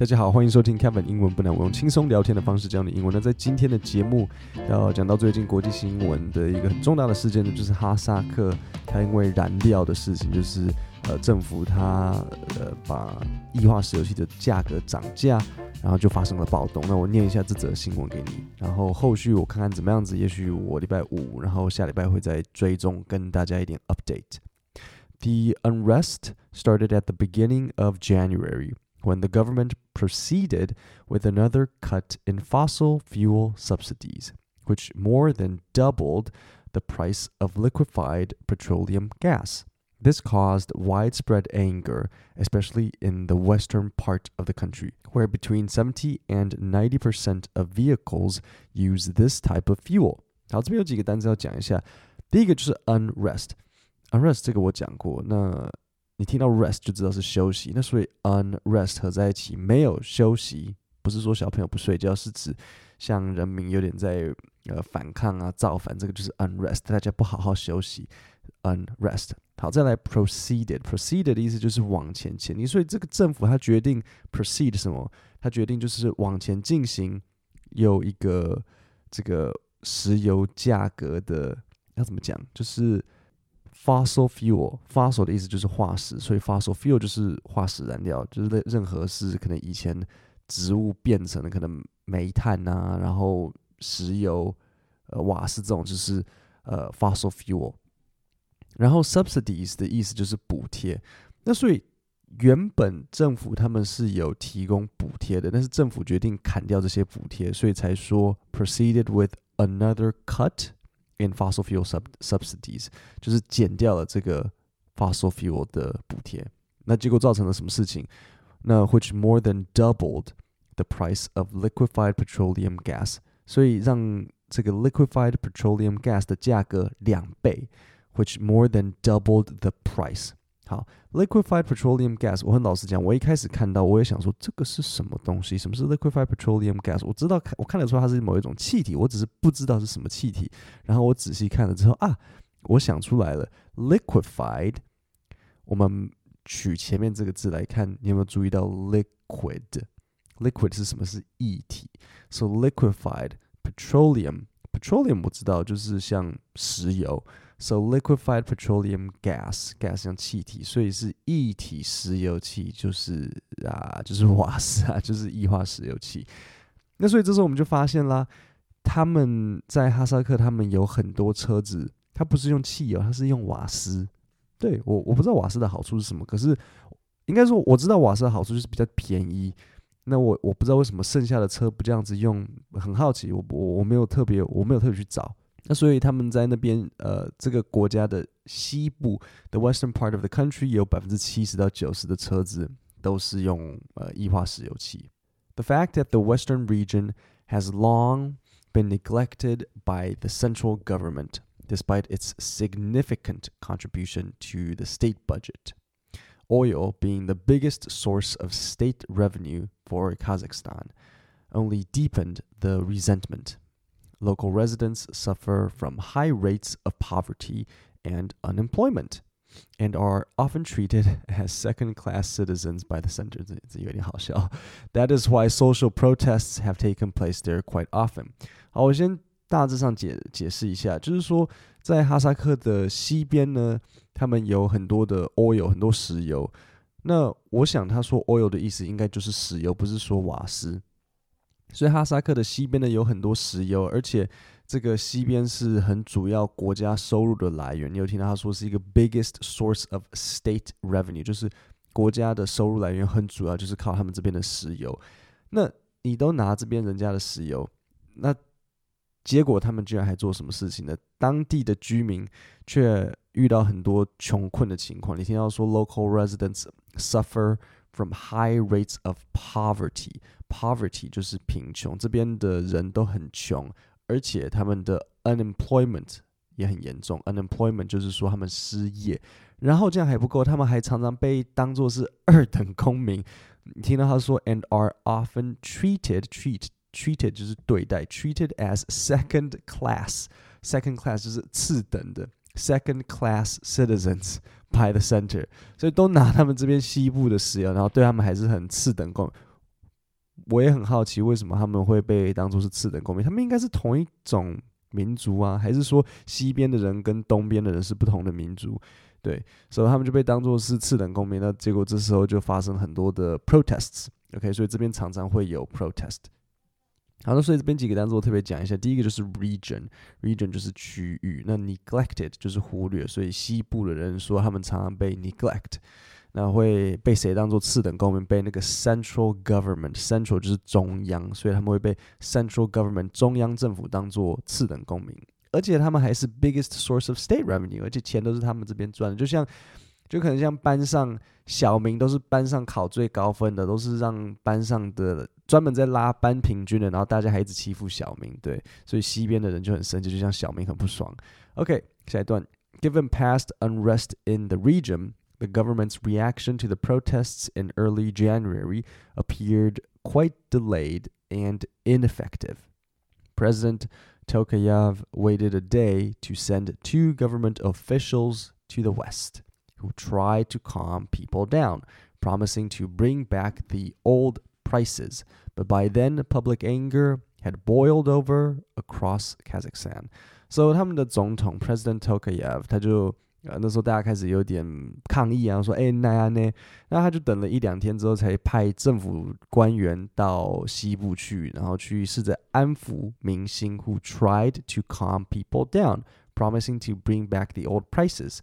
大家好，欢迎收听 Kevin 英文不难，我用轻松聊天的方式教你英文。那在今天的节目要讲到最近国际新闻的一个很重大的事件呢，就是哈萨克它因为燃料的事情，就是呃政府它呃把液化石油气的价格涨价，然后就发生了暴动。那我念一下这则新闻给你，然后后续我看看怎么样子，也许我礼拜五，然后下礼拜会再追踪跟大家一点 update。The unrest started at the beginning of January. when the government proceeded with another cut in fossil fuel subsidies, which more than doubled the price of liquefied petroleum gas. This caused widespread anger, especially in the western part of the country, where between 70 and 90% of vehicles use this type of fuel. 好，这边有几个单词要讲一下。第一个就是 unrest，unrest 这个我讲过。那 你听到 rest 就知道是休息，那所以 unrest 合在一起没有休息，不是说小朋友不睡觉，是指像人民有点在呃反抗啊造反，这个就是 unrest，大家不好好休息，unrest。好，再来 proceeded，proceeded 的意思就是往前前进，所以这个政府他决定 proceed 什么？他决定就是往前进行，有一个这个石油价格的要怎么讲？就是。Fossil fuel，fossil 的意思就是化石，所以 fossil fuel 就是化石燃料，就是任何是可能以前植物变成的，可能煤炭啊，然后石油、呃瓦斯这种就是呃 fossil fuel。然后 subsidies 的意思就是补贴，那所以原本政府他们是有提供补贴的，但是政府决定砍掉这些补贴，所以才说 proceeded with another cut。In fossil fuel sub subsidies，就是减掉了这个 fossil fuel 的补贴，那结果造成了什么事情？那 which more than doubled the price of liquefied petroleum gas，所以让这个 liquefied petroleum gas 的价格两倍，which more than doubled the price。 好，liquefied petroleum gas，我很老实讲，我一开始看到我也想说这个是什么东西？什么是 liquefied petroleum gas？我知道看我看得出它是某一种气体，我只是不知道是什么气体。然后我仔细看了之后啊，我想出来了，liquefied。我们取前面这个字来看，你有没有注意到 liquid？liquid 是什么？是液体。So liquefied petroleum，petroleum 我知道就是像石油。So liquefied petroleum gas，gas 像气体，所以是液体石油气，就是啊，就是瓦斯啊，就是液化石油气。那所以这时候我们就发现啦，他们在哈萨克，他们有很多车子，它不是用汽油，它是用瓦斯。对，我我不知道瓦斯的好处是什么，可是应该说我知道瓦斯的好处就是比较便宜。那我我不知道为什么剩下的车不这样子用，很好奇，我我我没有特别我没有特别去找。那所以他们在那边，呃，这个国家的西部，the western part of the country，有百分之七十到九十的车子都是用呃液化石油气。The fact that the western region has long been neglected by the central government, despite its significant contribution to the state budget, oil being the biggest source of state revenue for Kazakhstan, only deepened the resentment. Local residents suffer from high rates of poverty and unemployment, and are often treated as second-class citizens by the center. That is why social protests have taken place there quite often. 好，我先大致上解解释一下，就是说，在哈萨克的西边呢，他们有很多的 oil，很多石油。那我想他说 oil 的意思应该就是石油，不是说瓦斯。 所以哈萨克的西边呢，有很多石油，而且这个西边是很主要国家收入的来源。你有听到他说是一个 biggest source of state revenue，就是国家的收入来源很主要就是靠他们这边的石油。那你都拿这边人家的石油，那结果他们居然还做什么事情呢？当地的居民却遇到很多穷困的情况。你听到说 local residents suffer from high rates of poverty。Poverty 就是贫穷，这边的人都很穷，而且他们的 unemployment 也很严重。Unemployment 就是说他们失业，然后这样还不够，他们还常常被当作是二等公民。你听到他说，and are often treated treat treated 就是对待，treated as second class，second class 就是次等的，second class citizens by the center，所以都拿他们这边西部的石油，然后对他们还是很次等公民。我也很好奇，为什么他们会被当作是次等公民？他们应该是同一种民族啊，还是说西边的人跟东边的人是不同的民族？对，所以他们就被当作是次等公民。那结果这时候就发生很多的 protests。OK，所以这边常常会有 protest。好的，所以这边几个单词我特别讲一下。第一个就是 region，region 就是区域。那 neglected 就是忽略，所以西部的人说他们常常被 neglect。那会被谁当做次等公民？被那个 central government，central 就是中央，所以他们会被 central government 中央政府当做次等公民。而且他们还是 biggest source of state revenue，而且钱都是他们这边赚的。就像，就可能像班上小明都是班上考最高分的，都是让班上的专门在拉班平均的，然后大家还一直欺负小明，对，所以西边的人就很生气，就像小明很不爽。OK，下一段，Given past unrest in the region。The government's reaction to the protests in early January appeared quite delayed and ineffective. President Tokayev waited a day to send two government officials to the West, who tried to calm people down, promising to bring back the old prices. But by then, public anger had boiled over across Kazakhstan. So 他们的总统 President Tokayev 他就 啊，那时候大家开始有点抗议啊，说，哎，那样呢？那他就等了一两天之后，才派政府官员到西部去，然后去试着安抚民心，who tried to calm people down, promising to bring back the old prices。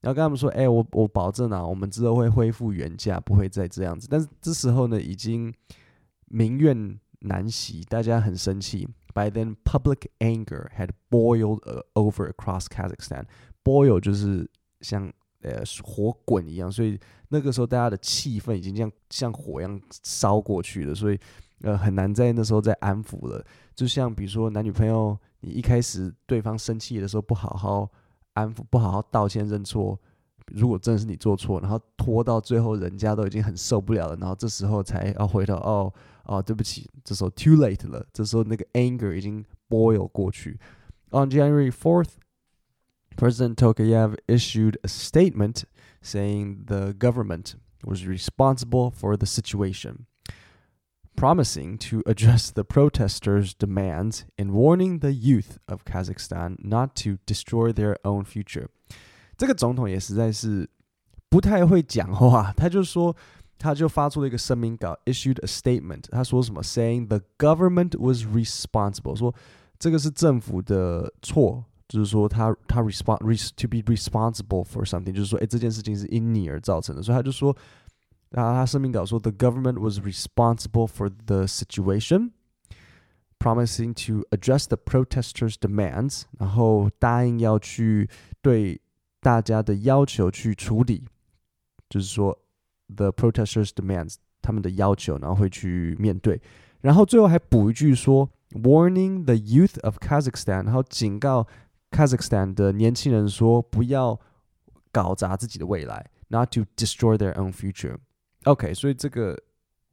然后跟他们说，哎，我我保证啊，我们之后会恢复原价，不会再这样子。但是这时候呢，已经民怨难息，大家很生气。By then, public anger had boiled over across Kazakhstan. Boil 就是像呃火滚一样，所以那个时候大家的气氛已经像像火一样烧过去了，所以呃很难在那时候再安抚了。就像比如说男女朋友，你一开始对方生气的时候不好好安抚，不好好道歉认错，如果真的是你做错，然后拖到最后人家都已经很受不了了，然后这时候才要回头哦哦对不起，这时候 too late 了，这时候那个 anger 已经 boil 过去。On January fourth. President Tokayev issued a statement saying the government was responsible for the situation, promising to address the protesters' demands and warning the youth of Kazakhstan not to destroy their own future. 这个总统也实在是不太会讲话，他就说，他就发出了一个声明稿，issued a statement。他说什么？saying the government was responsible，说这个是政府的错。 就是说他，他他 respond to be responsible for something，就是说，哎，这件事情是因你而造成的，所以他就说，然后他声明稿说，the government was responsible for the situation，promising to address the protesters' demands，然后答应要去对大家的要求去处理，就是说，the protesters' demands 他们的要求，然后会去面对，然后最后还补一句说，warning the youth of Kazakhstan，然后警告。 Kazakhstan 的年轻人说：“不要搞砸自己的未来，not to destroy their own future。” OK，所以这个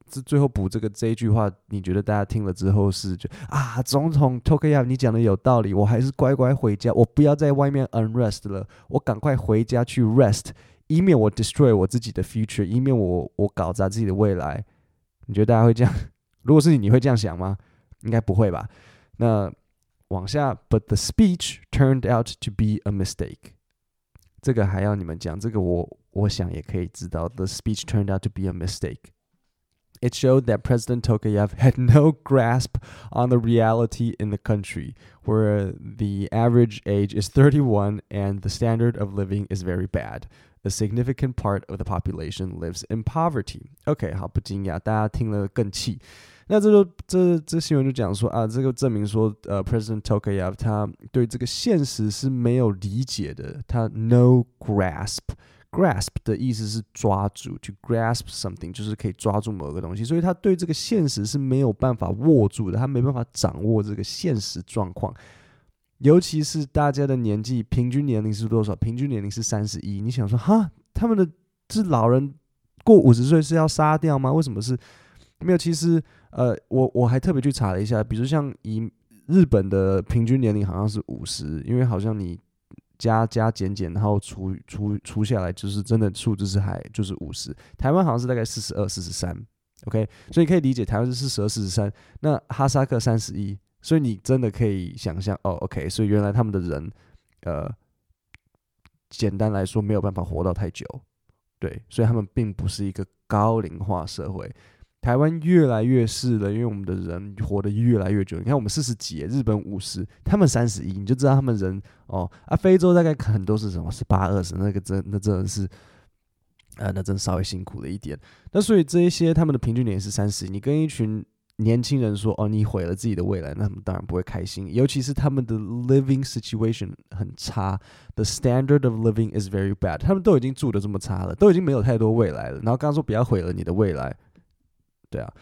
这最后补这个这一句话，你觉得大家听了之后是就啊，总统 Tokayev 你讲的有道理，我还是乖乖回家，我不要在外面 unrest 了，我赶快回家去 rest，以免我 destroy 我自己的 future，以免我我搞砸自己的未来。你觉得大家会这样？如果是你，你会这样想吗？应该不会吧？那。往下，but the speech turned out to be a mistake。这个还要你们讲，这个我我想也可以知道。The speech turned out to be a mistake. It showed that President Tokayev had no grasp on the reality in the country, where the average age is 31 and the standard of living is very bad. A significant part of the population lives in poverty. OK，好，不惊讶，大家听了更气。那这就这这新闻就讲说啊，这个证明说，呃，President Tokayev 他对这个现实是没有理解的，他 no grasp，grasp 的意思是抓住，to grasp something 就是可以抓住某个东西，所以他对这个现实是没有办法握住的，他没办法掌握这个现实状况，尤其是大家的年纪，平均年龄是多少？平均年龄是三十一，你想说哈，他们的是老人过五十岁是要杀掉吗？为什么是？没有，其实。呃，我我还特别去查了一下，比如像以日本的平均年龄好像是五十，因为好像你加加减减，然后除除除下来，就是真的数字是还就是五十。台湾好像是大概四十二、四十三，OK，所以可以理解台湾是四十二、四十三，那哈萨克三十一，所以你真的可以想象哦，OK，所以原来他们的人，呃，简单来说没有办法活到太久，对，所以他们并不是一个高龄化社会。台湾越来越是了，因为我们的人活得越来越久。你看我们四十几，日本五十，他们三十一，你就知道他们人哦啊，非洲大概很多是什么？十八二十，那个真那真的是，呃，那真稍微辛苦了一点。那所以这一些他们的平均年龄是三十，你跟一群年轻人说哦，你毁了自己的未来，那他们当然不会开心。尤其是他们的 living situation 很差，the standard of living is very bad。他们都已经住得这么差了，都已经没有太多未来了。然后刚刚说不要毁了你的未来。对啊，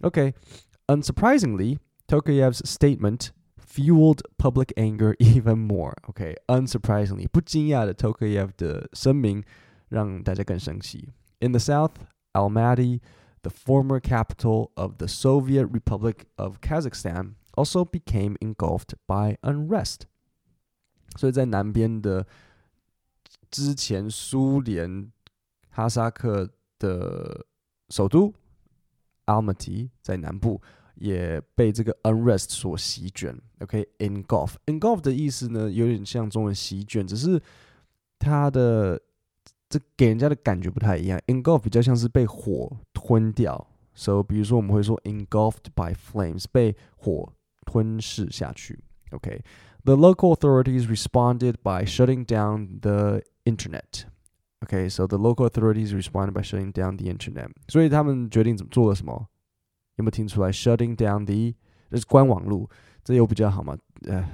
OK。Unsurprisingly, Tokayev's statement fueled public anger even more. OK, unsurprisingly，不惊讶的 Tokayev 的声明让大家更生气。In the south, Almaty, the former capital of the Soviet Republic of Kazakhstan, also became engulfed by unrest. 所以在南边的之前苏联哈萨克的首都。Almaty 在南部也被这个 unrest 所席卷。OK，engulf，engulf 的意思呢，有点像中文席卷，只是它的 这给人家的感觉不太一样。engulf 比较像是被火吞掉，so 比如说我们会说 engulfed by flames，被火吞噬下去。OK，the local authorities responded by shutting down the internet。Okay, so the local authorities responded by shutting down the internet. 所以他们决定怎么做了什么？有没有听出来？Shutting down the 就是关网路，这有比较好吗？呃，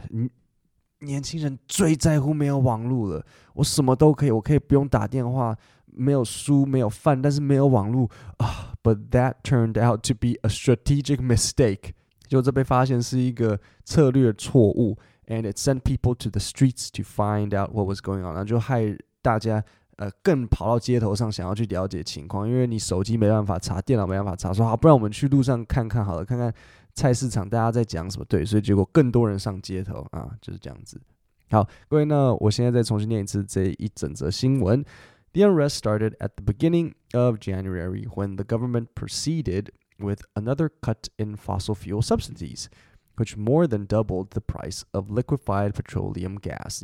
年轻人最在乎没有网络了。我什么都可以，我可以不用打电话，没有书，没有饭，但是没有网络啊。But that turned out to be a strategic mistake. 就这被发现是一个策略错误，and it sent people to the streets to find out what was going on. 然后就害大家。呃，更跑到街头上想要去了解情况，因为你手机没办法查，电脑没办法查，说好，不然我们去路上看看好了，看看菜市场大家在讲什么。对，所以结果更多人上街头啊，就是这样子。好，各位呢，我现在再重新念一次这一整则新闻。The unrest started at the beginning of January when the government proceeded with another cut in fossil fuel subsidies. Which more than doubled the price of liquefied petroleum gas.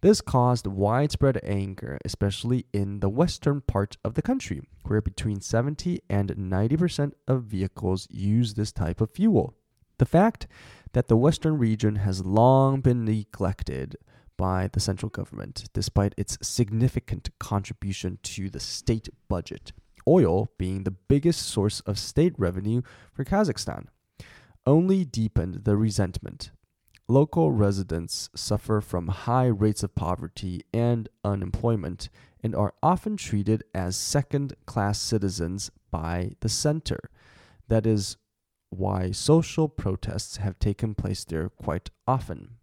This caused widespread anger, especially in the western part of the country, where between 70 and 90% of vehicles use this type of fuel. The fact that the western region has long been neglected by the central government, despite its significant contribution to the state budget, oil being the biggest source of state revenue for Kazakhstan only deepened the resentment. Local residents suffer from high rates of poverty and unemployment and are often treated as second class citizens by the center. That is why social protests have taken place there quite often.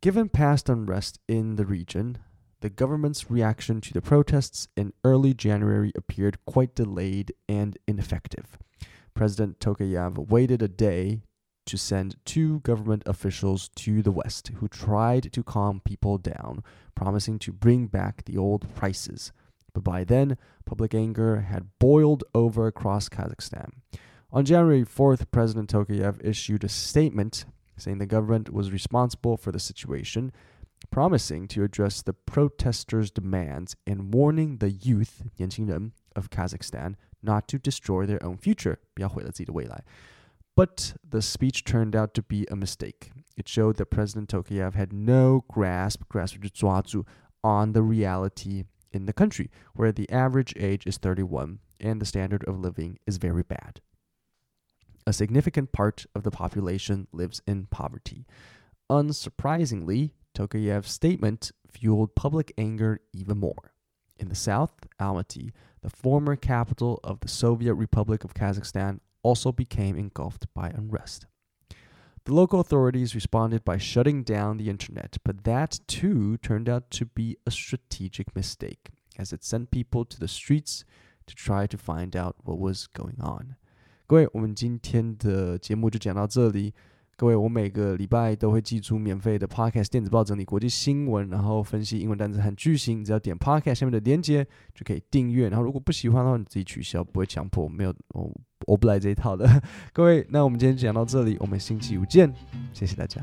Given past unrest in the region, the government's reaction to the protests in early January appeared quite delayed and ineffective. President Tokayev waited a day to send two government officials to the West who tried to calm people down, promising to bring back the old prices. But by then, public anger had boiled over across Kazakhstan. On January 4th, President Tokayev issued a statement saying the government was responsible for the situation, promising to address the protesters' demands and warning the youth, Yanqingren, of Kazakhstan not to destroy their own future, But the speech turned out to be a mistake. It showed that President Tokayev had no grasp, grasp on the reality in the country, where the average age is 31 and the standard of living is very bad. A significant part of the population lives in poverty. Unsurprisingly, Tokayev's statement fueled public anger even more. In the south, Almaty, the former capital of the Soviet Republic of Kazakhstan, also became engulfed by unrest. The local authorities responded by shutting down the internet, but that too turned out to be a strategic mistake, as it sent people to the streets to try to find out what was going on. 各位，我们今天的节目就讲到这里。 各位，我每个礼拜都会寄出免费的 Podcast 电子报，整理国际新闻，然后分析英文单词和句型。只要点 Podcast 下面的链接就可以订阅。然后如果不喜欢的话，你自己取消，不会强迫，没有，我我不来这一套的。各位，那我们今天讲到这里，我们星期五见，谢谢大家。